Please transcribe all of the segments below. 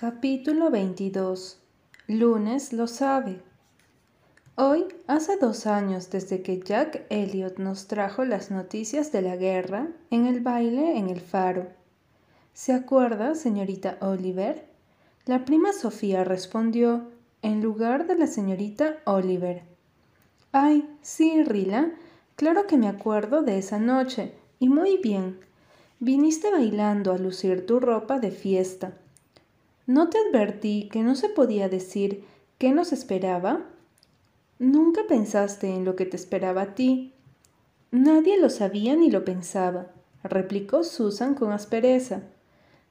Capítulo 22 Lunes lo sabe. Hoy hace dos años desde que Jack Elliot nos trajo las noticias de la guerra en el baile en el faro. ¿Se acuerda, señorita Oliver? La prima Sofía respondió en lugar de la señorita Oliver. Ay, sí, Rila, claro que me acuerdo de esa noche, y muy bien. Viniste bailando a lucir tu ropa de fiesta ¿No te advertí que no se podía decir qué nos esperaba? Nunca pensaste en lo que te esperaba a ti. Nadie lo sabía ni lo pensaba, replicó Susan con aspereza.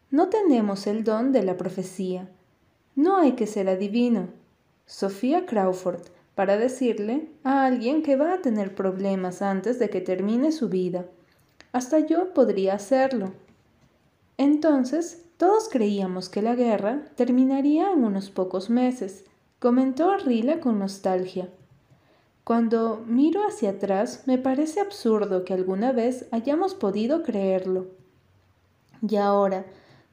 No tenemos el don de la profecía. No hay que ser adivino. Sofía Crawford, para decirle a alguien que va a tener problemas antes de que termine su vida. Hasta yo podría hacerlo. Entonces todos creíamos que la guerra terminaría en unos pocos meses, comentó Rila con nostalgia. Cuando miro hacia atrás me parece absurdo que alguna vez hayamos podido creerlo. Y ahora,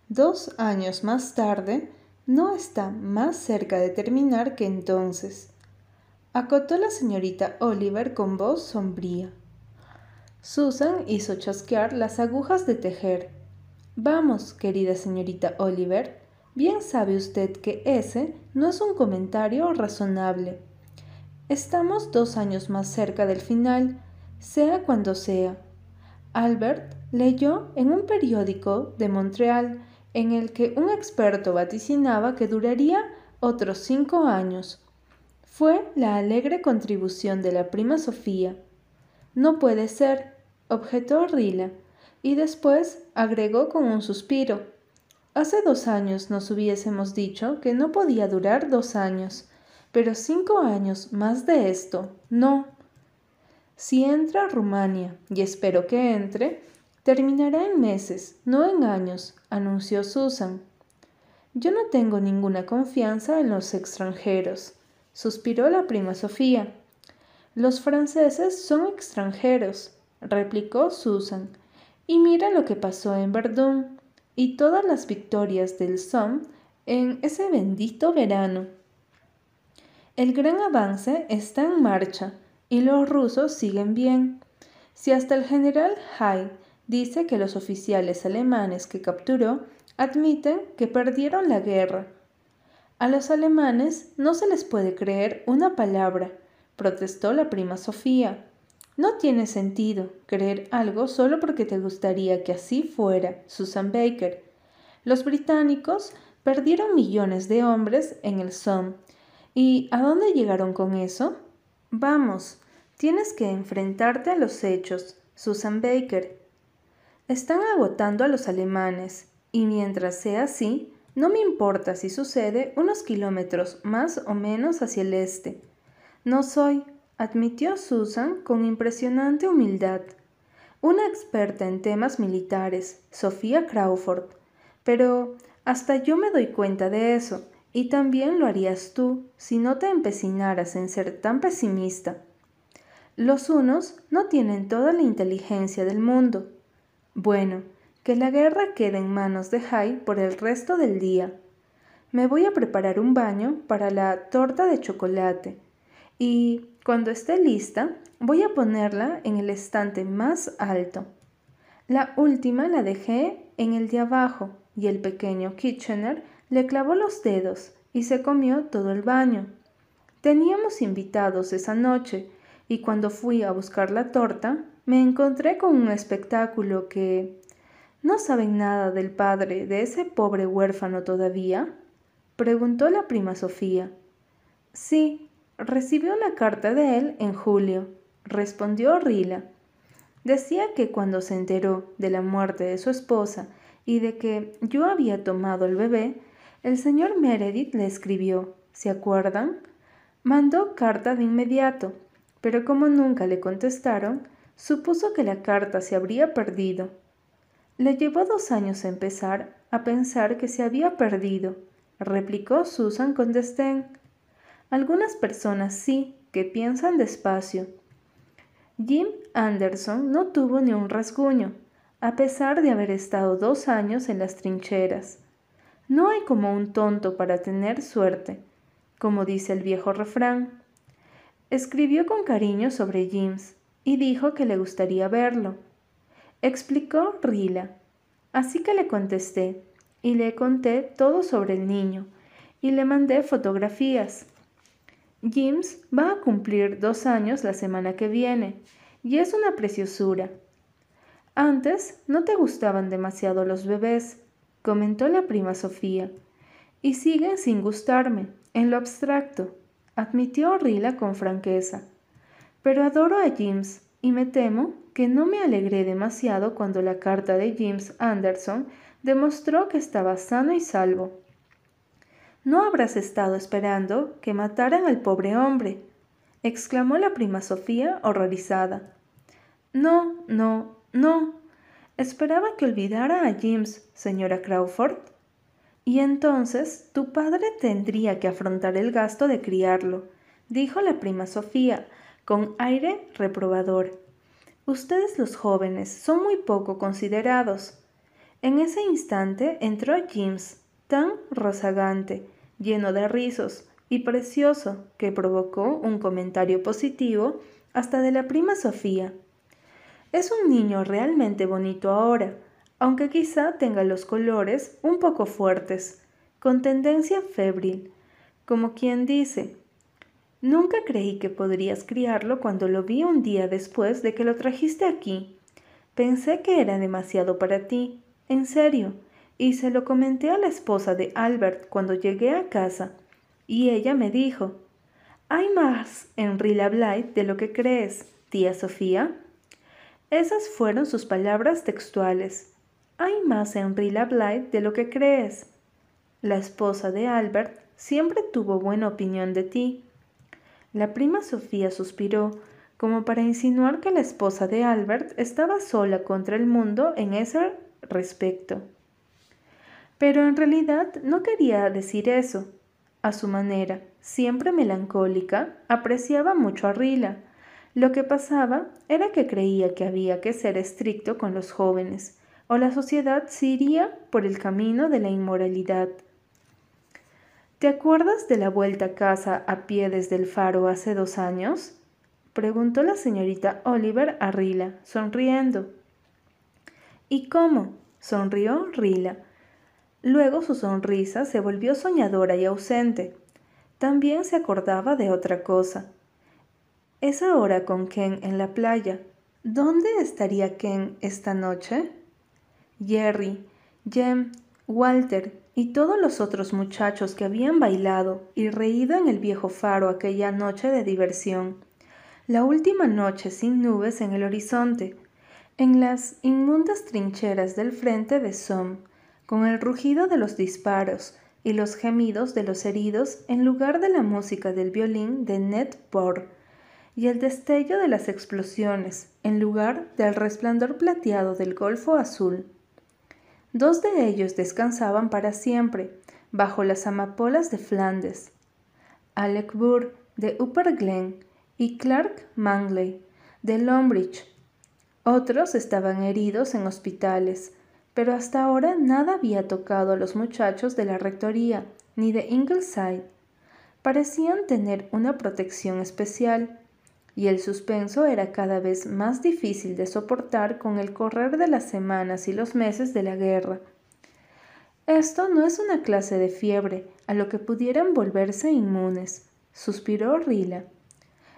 dos años más tarde, no está más cerca de terminar que entonces. Acotó la señorita Oliver con voz sombría. Susan hizo chasquear las agujas de tejer Vamos, querida señorita Oliver, bien sabe usted que ese no es un comentario razonable. Estamos dos años más cerca del final, sea cuando sea. Albert leyó en un periódico de Montreal en el que un experto vaticinaba que duraría otros cinco años. Fue la alegre contribución de la prima Sofía. No puede ser, objetó Rila y después agregó con un suspiro. Hace dos años nos hubiésemos dicho que no podía durar dos años, pero cinco años más de esto, no. Si entra Rumania, y espero que entre, terminará en meses, no en años, anunció Susan. Yo no tengo ninguna confianza en los extranjeros, suspiró la prima Sofía. Los franceses son extranjeros, replicó Susan y mira lo que pasó en Verdún y todas las victorias del Somme en ese bendito verano. El gran avance está en marcha y los rusos siguen bien. Si hasta el general Hay dice que los oficiales alemanes que capturó admiten que perdieron la guerra. A los alemanes no se les puede creer una palabra, protestó la prima Sofía. No tiene sentido creer algo solo porque te gustaría que así fuera, Susan Baker. Los británicos perdieron millones de hombres en el Somme. ¿Y a dónde llegaron con eso? Vamos, tienes que enfrentarte a los hechos, Susan Baker. Están agotando a los alemanes, y mientras sea así, no me importa si sucede unos kilómetros más o menos hacia el este. No soy, admitió Susan con impresionante humildad. Una experta en temas militares, Sofía Crawford. Pero hasta yo me doy cuenta de eso, y también lo harías tú si no te empecinaras en ser tan pesimista. Los unos no tienen toda la inteligencia del mundo. Bueno, que la guerra quede en manos de Jai por el resto del día. Me voy a preparar un baño para la torta de chocolate y cuando esté lista, voy a ponerla en el estante más alto. La última la dejé en el de abajo y el pequeño Kitchener le clavó los dedos y se comió todo el baño. Teníamos invitados esa noche y cuando fui a buscar la torta me encontré con un espectáculo que... ¿No saben nada del padre de ese pobre huérfano todavía? preguntó la prima Sofía. Sí, Recibió una carta de él en julio, respondió Rila. Decía que cuando se enteró de la muerte de su esposa y de que yo había tomado el bebé, el señor Meredith le escribió, ¿se acuerdan? Mandó carta de inmediato, pero como nunca le contestaron, supuso que la carta se habría perdido. Le llevó dos años empezar a pensar que se había perdido, replicó Susan con desdén. Algunas personas sí, que piensan despacio. Jim Anderson no tuvo ni un rasguño, a pesar de haber estado dos años en las trincheras. No hay como un tonto para tener suerte, como dice el viejo refrán. Escribió con cariño sobre James y dijo que le gustaría verlo. Explicó Rila. Así que le contesté y le conté todo sobre el niño y le mandé fotografías. James va a cumplir dos años la semana que viene y es una preciosura. Antes no te gustaban demasiado los bebés, comentó la prima Sofía, y siguen sin gustarme, en lo abstracto, admitió Rila con franqueza. Pero adoro a James y me temo que no me alegré demasiado cuando la carta de James Anderson demostró que estaba sano y salvo. No habrás estado esperando que mataran al pobre hombre, exclamó la prima Sofía horrorizada. No, no, no. Esperaba que olvidara a James, señora Crawford. Y entonces tu padre tendría que afrontar el gasto de criarlo, dijo la prima Sofía, con aire reprobador. Ustedes los jóvenes son muy poco considerados. En ese instante entró James, tan rozagante, lleno de rizos y precioso, que provocó un comentario positivo hasta de la prima Sofía. Es un niño realmente bonito ahora, aunque quizá tenga los colores un poco fuertes, con tendencia febril, como quien dice, Nunca creí que podrías criarlo cuando lo vi un día después de que lo trajiste aquí. Pensé que era demasiado para ti, en serio, y se lo comenté a la esposa de Albert cuando llegué a casa, y ella me dijo, ¿Hay más en Rilla Blight de lo que crees, tía Sofía? Esas fueron sus palabras textuales. Hay más en Rilla Blight de lo que crees. La esposa de Albert siempre tuvo buena opinión de ti. La prima Sofía suspiró, como para insinuar que la esposa de Albert estaba sola contra el mundo en ese respecto. Pero en realidad no quería decir eso. A su manera, siempre melancólica, apreciaba mucho a Rila. Lo que pasaba era que creía que había que ser estricto con los jóvenes, o la sociedad se iría por el camino de la inmoralidad. ¿Te acuerdas de la vuelta a casa a pie desde el faro hace dos años? preguntó la señorita Oliver a Rila, sonriendo. ¿Y cómo? sonrió Rila Luego su sonrisa se volvió soñadora y ausente. También se acordaba de otra cosa. Es ahora con Ken en la playa. ¿Dónde estaría Ken esta noche? Jerry, Jem, Walter y todos los otros muchachos que habían bailado y reído en el viejo faro aquella noche de diversión. La última noche sin nubes en el horizonte, en las inmundas trincheras del frente de Somme, con el rugido de los disparos y los gemidos de los heridos en lugar de la música del violín de Ned Bohr, y el destello de las explosiones en lugar del resplandor plateado del Golfo Azul. Dos de ellos descansaban para siempre bajo las amapolas de Flandes, Alec Burr de Upper Glen y Clark Mangley de Lombridge. Otros estaban heridos en hospitales, pero hasta ahora nada había tocado a los muchachos de la rectoría ni de Ingleside. Parecían tener una protección especial, y el suspenso era cada vez más difícil de soportar con el correr de las semanas y los meses de la guerra. Esto no es una clase de fiebre a lo que pudieran volverse inmunes, suspiró Rila.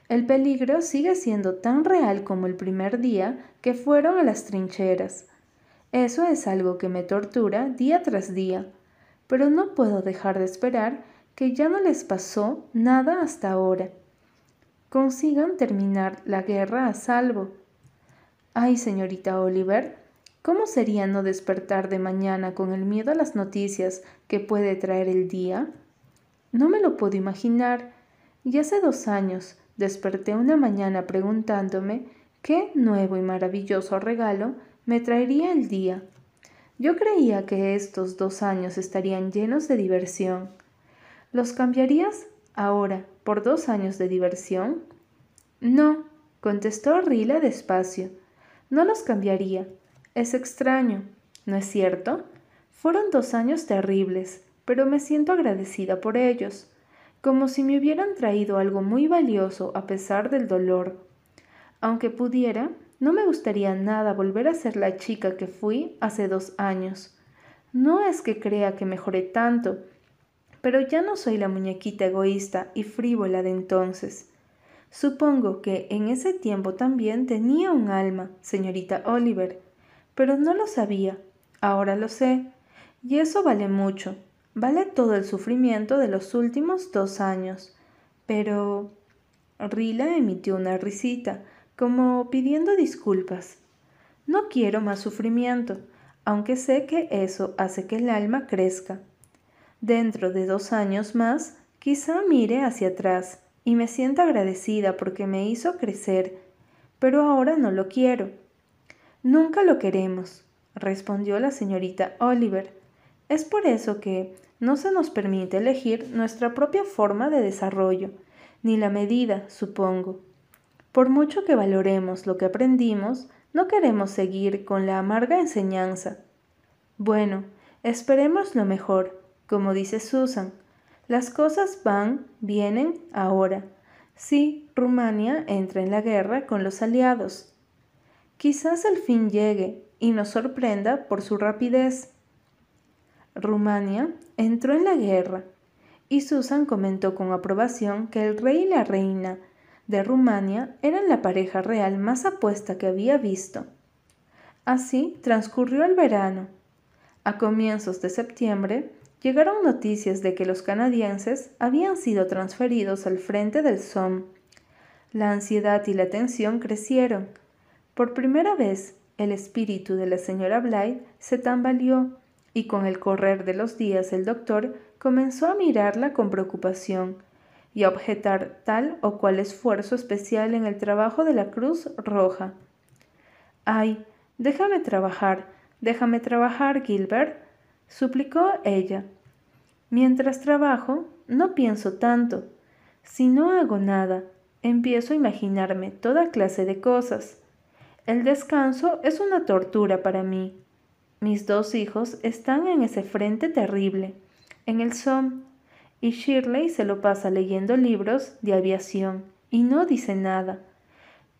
El peligro sigue siendo tan real como el primer día que fueron a las trincheras. Eso es algo que me tortura día tras día, pero no puedo dejar de esperar que ya no les pasó nada hasta ahora. Consigan terminar la guerra a salvo. Ay, señorita Oliver, ¿cómo sería no despertar de mañana con el miedo a las noticias que puede traer el día? No me lo puedo imaginar. Y hace dos años desperté una mañana preguntándome qué nuevo y maravilloso regalo me traería el día. Yo creía que estos dos años estarían llenos de diversión. ¿Los cambiarías ahora por dos años de diversión? No, contestó Rila despacio. No los cambiaría. Es extraño, ¿no es cierto? Fueron dos años terribles, pero me siento agradecida por ellos, como si me hubieran traído algo muy valioso a pesar del dolor. Aunque pudiera, no me gustaría nada volver a ser la chica que fui hace dos años. No es que crea que mejoré tanto, pero ya no soy la muñequita egoísta y frívola de entonces. Supongo que en ese tiempo también tenía un alma, señorita Oliver, pero no lo sabía. Ahora lo sé. Y eso vale mucho. Vale todo el sufrimiento de los últimos dos años. Pero... Rila emitió una risita, como pidiendo disculpas. No quiero más sufrimiento, aunque sé que eso hace que el alma crezca. Dentro de dos años más, quizá mire hacia atrás y me sienta agradecida porque me hizo crecer, pero ahora no lo quiero. Nunca lo queremos, respondió la señorita Oliver. Es por eso que no se nos permite elegir nuestra propia forma de desarrollo, ni la medida, supongo. Por mucho que valoremos lo que aprendimos, no queremos seguir con la amarga enseñanza. Bueno, esperemos lo mejor, como dice Susan. Las cosas van, vienen ahora. Sí, Rumania entra en la guerra con los aliados. Quizás el fin llegue y nos sorprenda por su rapidez. Rumania entró en la guerra y Susan comentó con aprobación que el rey y la reina de Rumania eran la pareja real más apuesta que había visto. Así transcurrió el verano. A comienzos de septiembre llegaron noticias de que los canadienses habían sido transferidos al frente del Somme. La ansiedad y la tensión crecieron. Por primera vez, el espíritu de la señora Blythe se tambaleó y con el correr de los días el doctor comenzó a mirarla con preocupación y a objetar tal o cual esfuerzo especial en el trabajo de la Cruz Roja. Ay, déjame trabajar, déjame trabajar, Gilbert, suplicó ella. Mientras trabajo, no pienso tanto. Si no hago nada, empiezo a imaginarme toda clase de cosas. El descanso es una tortura para mí. Mis dos hijos están en ese frente terrible, en el Somme, y Shirley se lo pasa leyendo libros de aviación y no dice nada,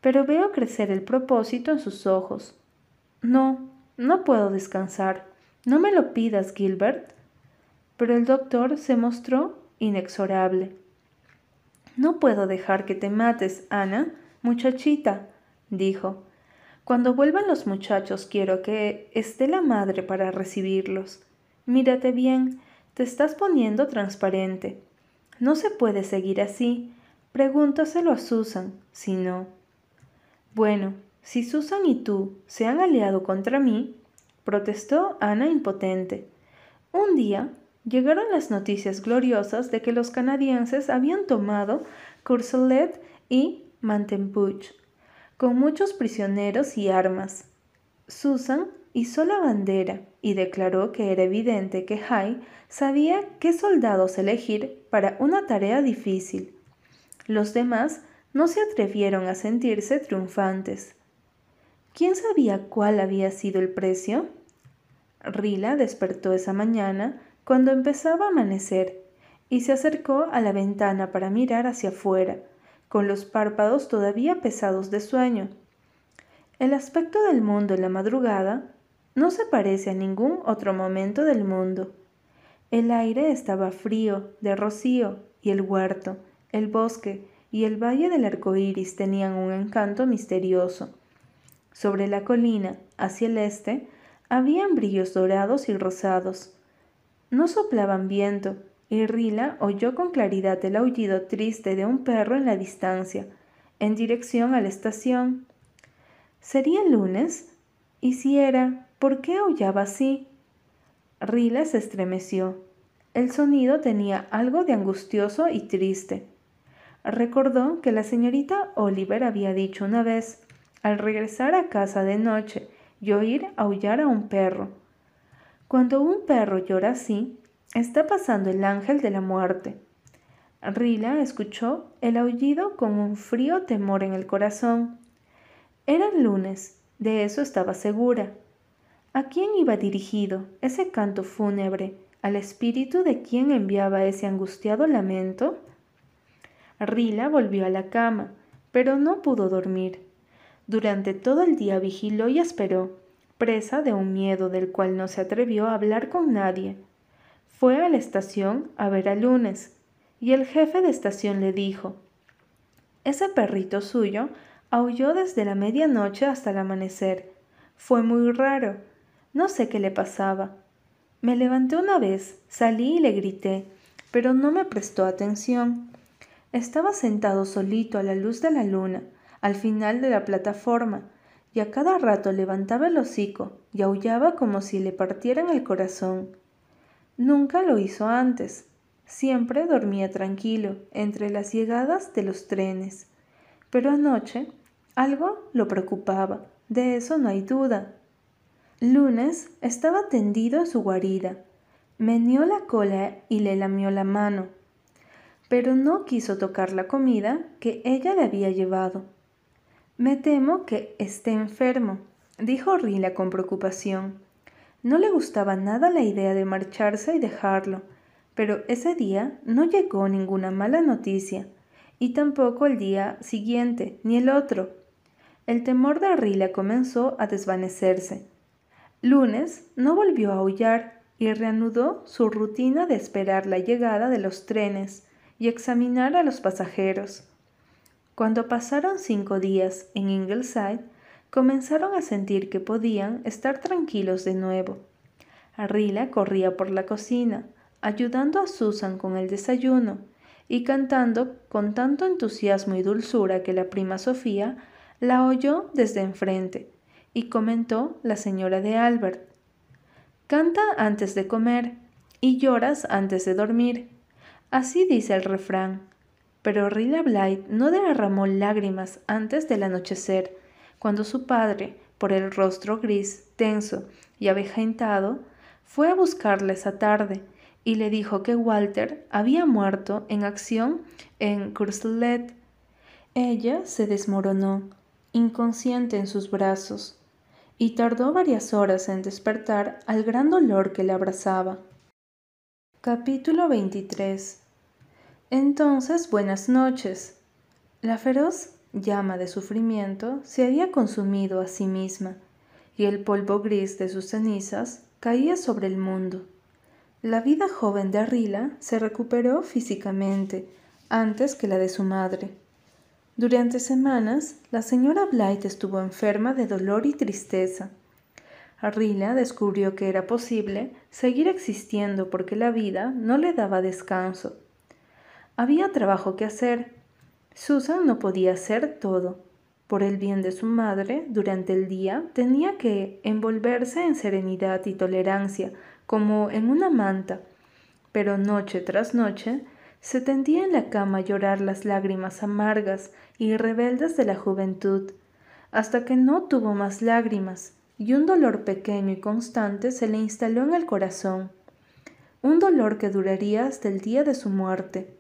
pero veo crecer el propósito en sus ojos. No, no puedo descansar. No me lo pidas, Gilbert. Pero el doctor se mostró inexorable. No puedo dejar que te mates, Ana, muchachita, dijo. Cuando vuelvan los muchachos quiero que esté la madre para recibirlos. Mírate bien, te estás poniendo transparente. No se puede seguir así. Pregúntaselo a Susan, si no. Bueno, si Susan y tú se han aliado contra mí, protestó Ana impotente. Un día llegaron las noticias gloriosas de que los canadienses habían tomado Courcelette y Mantenbuch, con muchos prisioneros y armas. Susan hizo la bandera y declaró que era evidente que Hay sabía qué soldados elegir para una tarea difícil. Los demás no se atrevieron a sentirse triunfantes. ¿Quién sabía cuál había sido el precio? Rila despertó esa mañana cuando empezaba a amanecer y se acercó a la ventana para mirar hacia afuera, con los párpados todavía pesados de sueño. El aspecto del mundo en la madrugada no se parece a ningún otro momento del mundo. El aire estaba frío, de rocío, y el huerto, el bosque y el valle del arco iris tenían un encanto misterioso. Sobre la colina, hacia el este, habían brillos dorados y rosados. No soplaban viento, y Rila oyó con claridad el aullido triste de un perro en la distancia, en dirección a la estación. ¿Sería lunes? ¿Y si era? ¿Por qué aullaba así? Rila se estremeció. El sonido tenía algo de angustioso y triste. Recordó que la señorita Oliver había dicho una vez, al regresar a casa de noche y oír aullar a un perro. Cuando un perro llora así, está pasando el ángel de la muerte. Rila escuchó el aullido con un frío temor en el corazón. Era lunes, de eso estaba segura. ¿A quién iba dirigido ese canto fúnebre? ¿Al espíritu de quien enviaba ese angustiado lamento? Rila volvió a la cama, pero no pudo dormir. Durante todo el día vigiló y esperó, presa de un miedo del cual no se atrevió a hablar con nadie. Fue a la estación a ver a Lunes, y el jefe de estación le dijo, Ese perrito suyo aulló desde la medianoche hasta el amanecer. Fue muy raro. No sé qué le pasaba. Me levanté una vez, salí y le grité, pero no me prestó atención. Estaba sentado solito a la luz de la luna, al final de la plataforma, y a cada rato levantaba el hocico y aullaba como si le partieran el corazón. Nunca lo hizo antes. Siempre dormía tranquilo entre las llegadas de los trenes. Pero anoche algo lo preocupaba, de eso no hay duda. Lunes estaba tendido en su guarida. Meneó la cola y le lamió la mano, pero no quiso tocar la comida que ella le había llevado. Me temo que esté enfermo, dijo Rila con preocupación. No le gustaba nada la idea de marcharse y dejarlo, pero ese día no llegó ninguna mala noticia, y tampoco el día siguiente, ni el otro. El temor de Rila comenzó a desvanecerse Lunes no volvió a aullar y reanudó su rutina de esperar la llegada de los trenes y examinar a los pasajeros. Cuando pasaron cinco días en Ingleside, comenzaron a sentir que podían estar tranquilos de nuevo. Arrila corría por la cocina, ayudando a Susan con el desayuno y cantando con tanto entusiasmo y dulzura que la prima Sofía la oyó desde enfrente y comentó la señora de Albert. Canta antes de comer y lloras antes de dormir. Así dice el refrán. Pero Rilla Blight no derramó lágrimas antes del anochecer, cuando su padre, por el rostro gris, tenso y avejentado, fue a buscarla esa tarde y le dijo que Walter había muerto en acción en Courcelette. Ella se desmoronó, inconsciente en sus brazos, y tardó varias horas en despertar al gran dolor que le abrazaba. Capítulo 23 Entonces, buenas noches. La feroz llama de sufrimiento se había consumido a sí misma, y el polvo gris de sus cenizas caía sobre el mundo. La vida joven de Arrila se recuperó físicamente antes que la de su madre durante semanas, la señora Blight estuvo enferma de dolor y tristeza. Arrila descubrió que era posible seguir existiendo porque la vida no le daba descanso. Había trabajo que hacer. Susan no podía hacer todo. Por el bien de su madre, durante el día tenía que envolverse en serenidad y tolerancia, como en una manta, pero noche tras noche se tendía en la cama a llorar las lágrimas amargas y rebeldes de la juventud, hasta que no tuvo más lágrimas, y un dolor pequeño y constante se le instaló en el corazón, un dolor que duraría hasta el día de su muerte.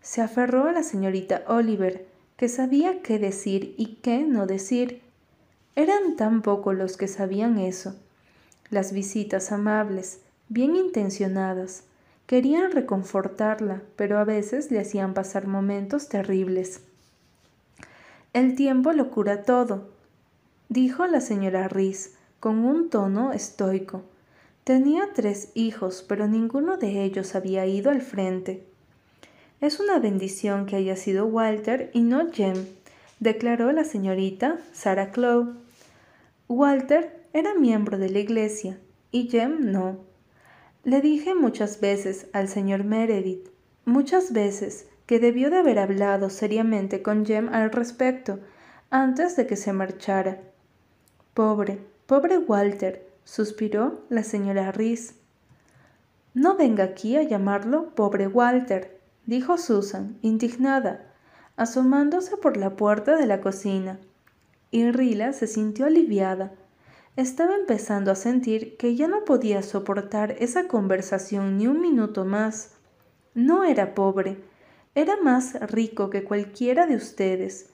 Se aferró a la señorita Oliver, que sabía qué decir y qué no decir. Eran tan pocos los que sabían eso. Las visitas amables, bien intencionadas, querían reconfortarla, pero a veces le hacían pasar momentos terribles. El tiempo lo cura todo, dijo la señora Riz con un tono estoico. Tenía tres hijos, pero ninguno de ellos había ido al frente. Es una bendición que haya sido Walter y no Jem, declaró la señorita Sarah Clow. Walter era miembro de la iglesia y Jem no. Le dije muchas veces al señor Meredith, muchas veces, que debió de haber hablado seriamente con Jem al respecto antes de que se marchara. Pobre, pobre Walter, suspiró la señora Riz. No venga aquí a llamarlo pobre Walter, dijo Susan, indignada, asomándose por la puerta de la cocina. Y Rila se sintió aliviada. Estaba empezando a sentir que ya no podía soportar esa conversación ni un minuto más. No era pobre, era más rico que cualquiera de ustedes.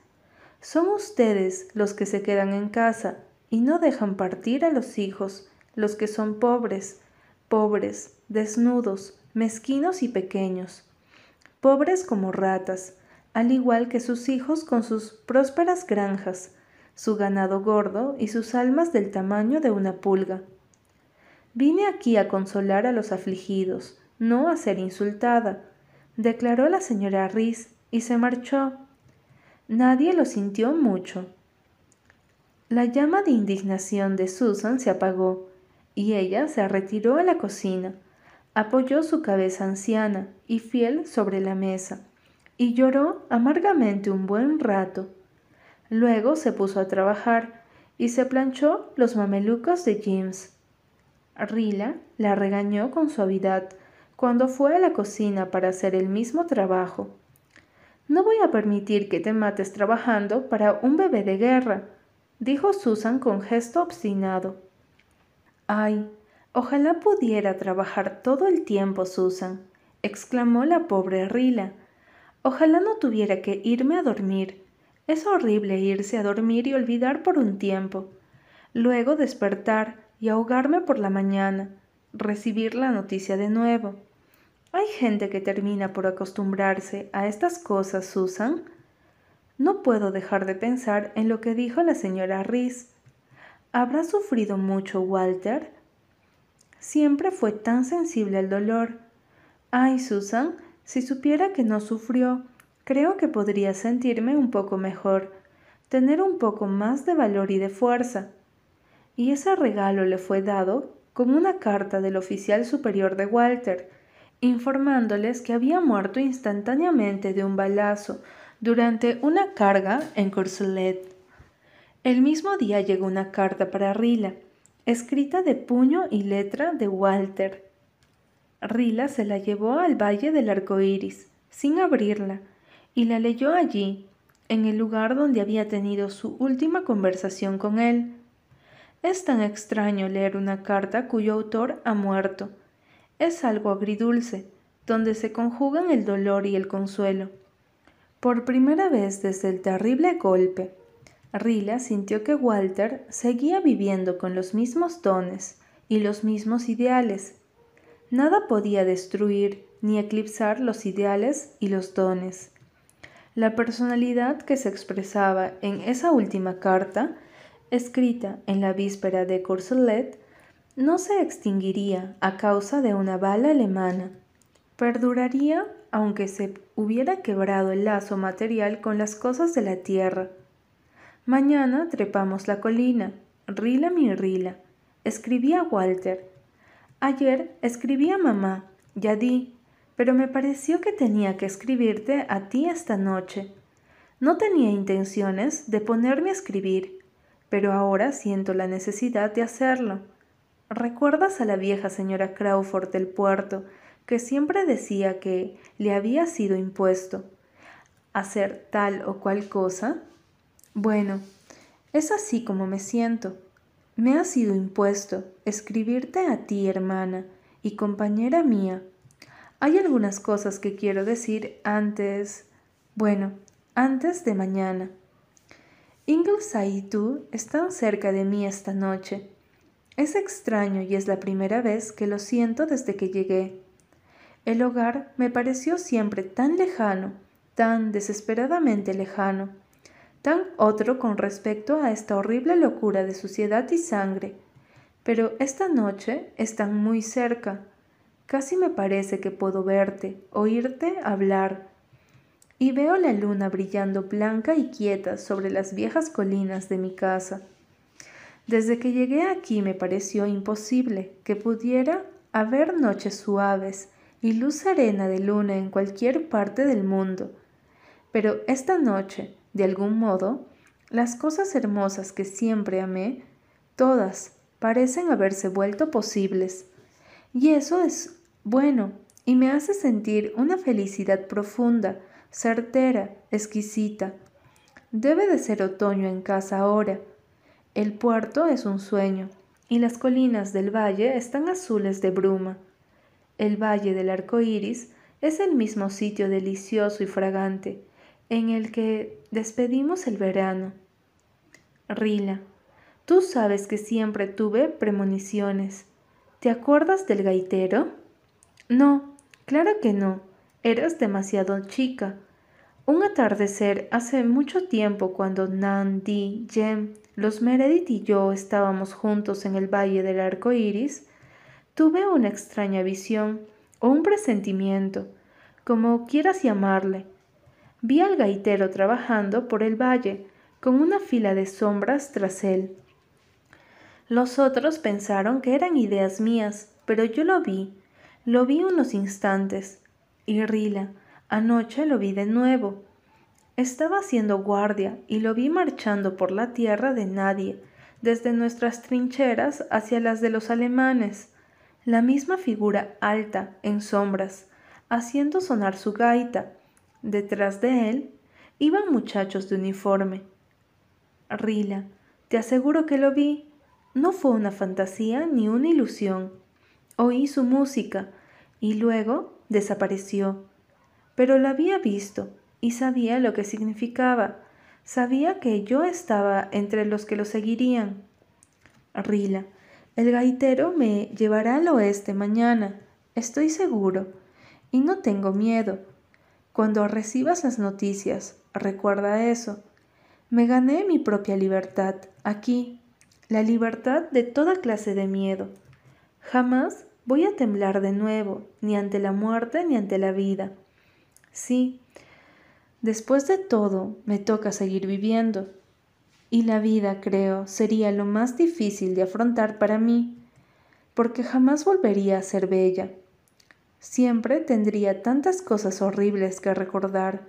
Son ustedes los que se quedan en casa y no dejan partir a los hijos, los que son pobres, pobres, desnudos, mezquinos y pequeños, pobres como ratas, al igual que sus hijos con sus prósperas granjas, su ganado gordo y sus almas del tamaño de una pulga. Vine aquí a consolar a los afligidos, no a ser insultada, declaró la señora Riz y se marchó. Nadie lo sintió mucho. La llama de indignación de Susan se apagó y ella se retiró a la cocina, apoyó su cabeza anciana y fiel sobre la mesa y lloró amargamente un buen rato. Luego se puso a trabajar y se planchó los mamelucos de James. Rila la regañó con suavidad cuando fue a la cocina para hacer el mismo trabajo. No voy a permitir que te mates trabajando para un bebé de guerra, dijo Susan con gesto obstinado. Ay, ojalá pudiera trabajar todo el tiempo, Susan, exclamó la pobre Rila. Ojalá no tuviera que irme a dormir. Es horrible irse a dormir y olvidar por un tiempo. Luego despertar y ahogarme por la mañana, recibir la noticia de nuevo. Hay gente que termina por acostumbrarse a estas cosas, Susan. No puedo dejar de pensar en lo que dijo la señora Riz. ¿Habrá sufrido mucho Walter? Siempre fue tan sensible al dolor. Ay, Susan, si supiera que no sufrió, creo que podría sentirme un poco mejor, tener un poco más de valor y de fuerza. Y ese regalo le fue dado con una carta del oficial superior de Walter, informándoles que había muerto instantáneamente de un balazo durante una carga en Courcelette. El mismo día llegó una carta para Rila, escrita de puño y letra de Walter. Rila se la llevó al Valle del Arco Iris, sin abrirla, y la leyó allí, en el lugar donde había tenido su última conversación con él. Es tan extraño leer una carta cuyo autor ha muerto. Es algo agridulce, donde se conjugan el dolor y el consuelo. Por primera vez desde el terrible golpe, Rila sintió que Walter seguía viviendo con los mismos dones y los mismos ideales. Nada podía destruir ni eclipsar los ideales y los dones. La personalidad que se expresaba en esa última carta, escrita en la víspera de Courcelette, no se extinguiría a causa de una bala alemana. Perduraría aunque se hubiera quebrado el lazo material con las cosas de la tierra. Mañana trepamos la colina, rila mi rila. Escribía Walter. Ayer escribí a mamá, ya di, pero me pareció que tenía que escribirte a ti esta noche. No tenía intenciones de ponerme a escribir, pero ahora siento la necesidad de hacerlo. ¿Recuerdas a la vieja señora Crawford del puerto, que siempre decía que le había sido impuesto hacer tal o cual cosa? Bueno, es así como me siento. Me ha sido impuesto escribirte a ti, hermana y compañera mía, hay algunas cosas que quiero decir antes, bueno, antes de mañana. Ingleside y tú están cerca de mí esta noche. Es extraño y es la primera vez que lo siento desde que llegué. El hogar me pareció siempre tan lejano, tan desesperadamente lejano, tan otro con respecto a esta horrible locura de suciedad y sangre. Pero esta noche están muy cerca, Casi me parece que puedo verte, oírte hablar. Y veo la luna brillando blanca y quieta sobre las viejas colinas de mi casa. Desde que llegué aquí me pareció imposible que pudiera haber noches suaves y luz serena de luna en cualquier parte del mundo. Pero esta noche, de algún modo, las cosas hermosas que siempre amé, todas parecen haberse vuelto posibles. Y eso es bueno y me hace sentir una felicidad profunda, certera, exquisita. Debe de ser otoño en casa ahora. El puerto es un sueño y las colinas del valle están azules de bruma. El valle del arco iris es el mismo sitio delicioso y fragante en el que despedimos el verano. Rila, Tú sabes que siempre tuve premoniciones. ¿Te acuerdas del gaitero? No, claro que no. Eras demasiado chica. Un atardecer hace mucho tiempo cuando Nan, Di, Jem, los Meredith y yo estábamos juntos en el Valle del Arco Iris, tuve una extraña visión o un presentimiento, como quieras llamarle. Vi al gaitero trabajando por el valle, con una fila de sombras tras él. Los otros pensaron que eran ideas mías, pero yo lo vi, lo vi unos instantes. Y Rila, anoche lo vi de nuevo. Estaba haciendo guardia y lo vi marchando por la tierra de nadie, desde nuestras trincheras hacia las de los alemanes. La misma figura alta, en sombras, haciendo sonar su gaita. Detrás de él iban muchachos de uniforme. Rila, te aseguro que lo vi. No fue una fantasía ni una ilusión. Oí su música y luego desapareció. Pero lo había visto y sabía lo que significaba. Sabía que yo estaba entre los que lo seguirían. Rila, el gaitero me llevará al oeste mañana, estoy seguro, y no tengo miedo. Cuando recibas las noticias, recuerda eso. Me gané mi propia libertad aquí, la libertad de toda clase de miedo. Jamás voy a temblar de nuevo, ni ante la muerte ni ante la vida. Sí, después de todo me toca seguir viviendo. Y la vida, creo, sería lo más difícil de afrontar para mí, porque jamás volvería a ser bella. Siempre tendría tantas cosas horribles que recordar,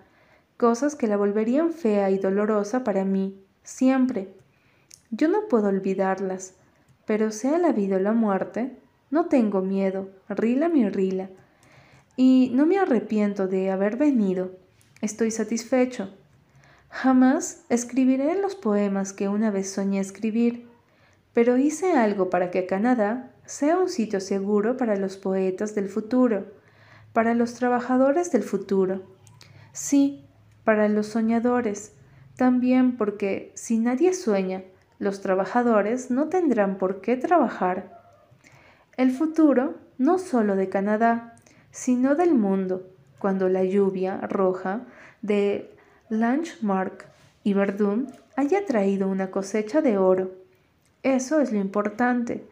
cosas que la volverían fea y dolorosa para mí, siempre. Yo no puedo olvidarlas, pero sea la vida o la muerte, no tengo miedo, rila mi rila. Y no me arrepiento de haber venido. Estoy satisfecho. Jamás escribiré los poemas que una vez soñé escribir, pero hice algo para que Canadá sea un sitio seguro para los poetas del futuro, para los trabajadores del futuro. Sí, para los soñadores, también porque si nadie sueña, los trabajadores no tendrán por qué trabajar. El futuro no solo de Canadá, sino del mundo, cuando la lluvia roja de Langemark y Verdun haya traído una cosecha de oro. Eso es lo importante,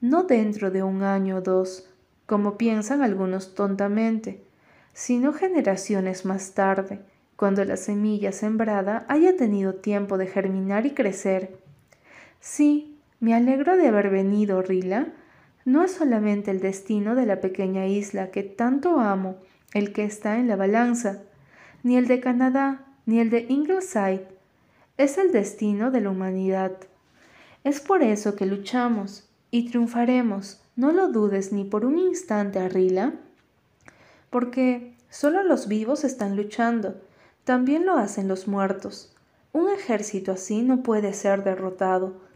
no dentro de un año o dos, como piensan algunos tontamente, sino generaciones más tarde, cuando la semilla sembrada haya tenido tiempo de germinar y crecer. Sí, me alegro de haber venido, Rila. No es solamente el destino de la pequeña isla que tanto amo el que está en la balanza, ni el de Canadá, ni el de Ingleside. Es el destino de la humanidad. Es por eso que luchamos y triunfaremos. No lo dudes ni por un instante, Rila, porque solo los vivos están luchando. También lo hacen los muertos. Un ejército así no puede ser derrotado.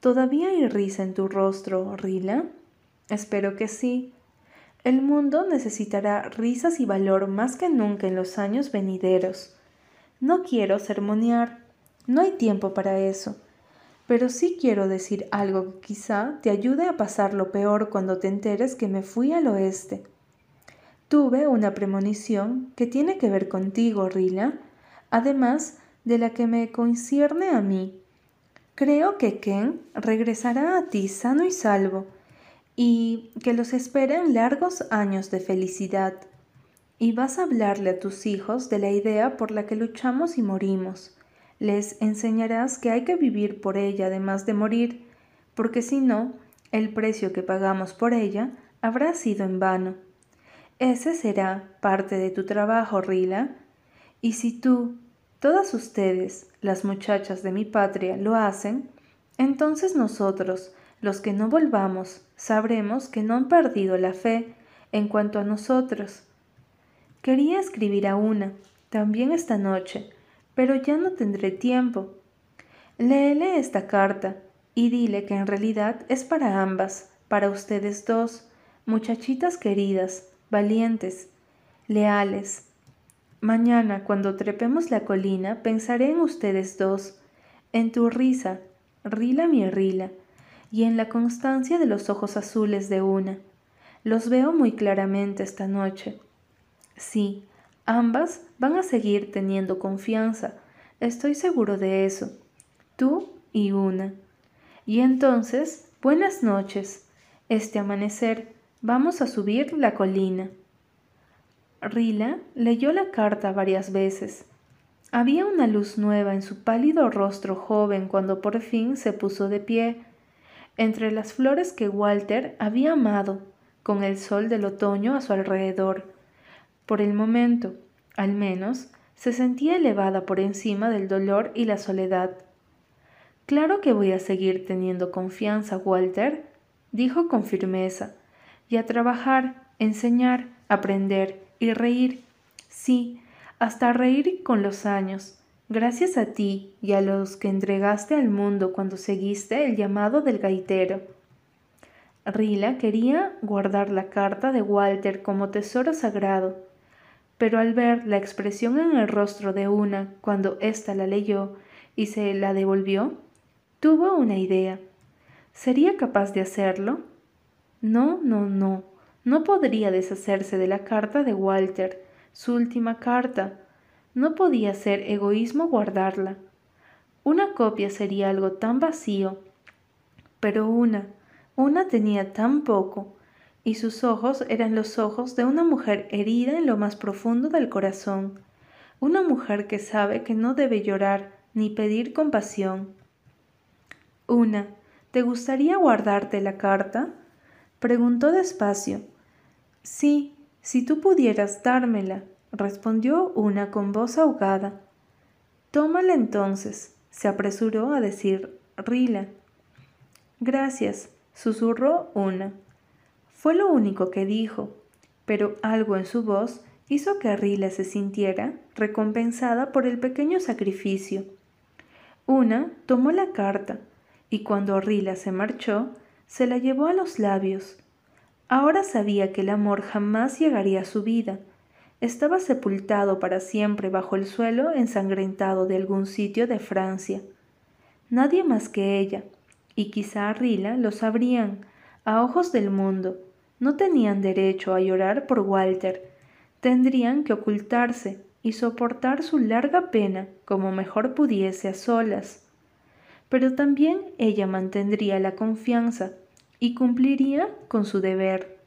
¿Todavía hay risa en tu rostro, Rila? Espero que sí. El mundo necesitará risas y valor más que nunca en los años venideros. No quiero sermonear, no hay tiempo para eso, pero sí quiero decir algo que quizá te ayude a pasar lo peor cuando te enteres que me fui al oeste. Tuve una premonición que tiene que ver contigo, Rila, además de la que me concierne a mí. Creo que Ken regresará a ti sano y salvo y que los esperen largos años de felicidad. Y vas a hablarle a tus hijos de la idea por la que luchamos y morimos. Les enseñarás que hay que vivir por ella además de morir, porque si no, el precio que pagamos por ella habrá sido en vano. Ese será parte de tu trabajo, Rila. Y si tú, todas ustedes, las muchachas de mi patria, lo hacen, entonces nosotros, los que no volvamos, sabremos que no han perdido la fe en cuanto a nosotros. Quería escribir a una, también esta noche, pero ya no tendré tiempo. Léele esta carta y dile que en realidad es para ambas, para ustedes dos, muchachitas queridas, valientes, leales. Mañana, cuando trepemos la colina, pensaré en ustedes dos, en tu risa, Rila mi Rila, y en la constancia de los ojos azules de una. Los veo muy claramente esta noche. Sí, ambas van a seguir teniendo confianza, estoy seguro de eso. Tú y una. Y entonces, buenas noches. Este amanecer, vamos a subir la colina. Rila leyó la carta varias veces. Había una luz nueva en su pálido rostro joven cuando por fin se puso de pie, entre las flores que Walter había amado, con el sol del otoño a su alrededor. Por el momento, al menos, se sentía elevada por encima del dolor y la soledad. Claro que voy a seguir teniendo confianza, Walter, dijo con firmeza, y a trabajar, enseñar, aprender y reír. Sí, hasta reír con los años, gracias a ti y a los que entregaste al mundo cuando seguiste el llamado del gaitero. Rila quería guardar la carta de Walter como tesoro sagrado, pero al ver la expresión en el rostro de una cuando ésta la leyó y se la devolvió, tuvo una idea. ¿Sería capaz de hacerlo? No, no, no, no podría deshacerse de la carta de Walter, su última carta. No podía ser egoísmo guardarla. Una copia sería algo tan vacío, pero una, una tenía tan poco, y sus ojos eran los ojos de una mujer herida en lo más profundo del corazón, una mujer que sabe que no debe llorar ni pedir compasión. Una, ¿te gustaría guardarte la carta? preguntó despacio. Sí, si tú pudieras dármela, respondió una con voz ahogada. Tómala entonces, se apresuró a decir Rila. Gracias, susurró una. Fue lo único que dijo, pero algo en su voz hizo que Rila se sintiera recompensada por el pequeño sacrificio. Una tomó la carta, y cuando Rila se marchó, se la llevó a los labios. Ahora sabía que el amor jamás llegaría a su vida. Estaba sepultado para siempre bajo el suelo ensangrentado de algún sitio de Francia. Nadie más que ella, y quizá Rila lo sabrían, a ojos del mundo. No tenían derecho a llorar por Walter. Tendrían que ocultarse y soportar su larga pena como mejor pudiese a solas. Pero también ella mantendría la confianza y cumpliría con su deber.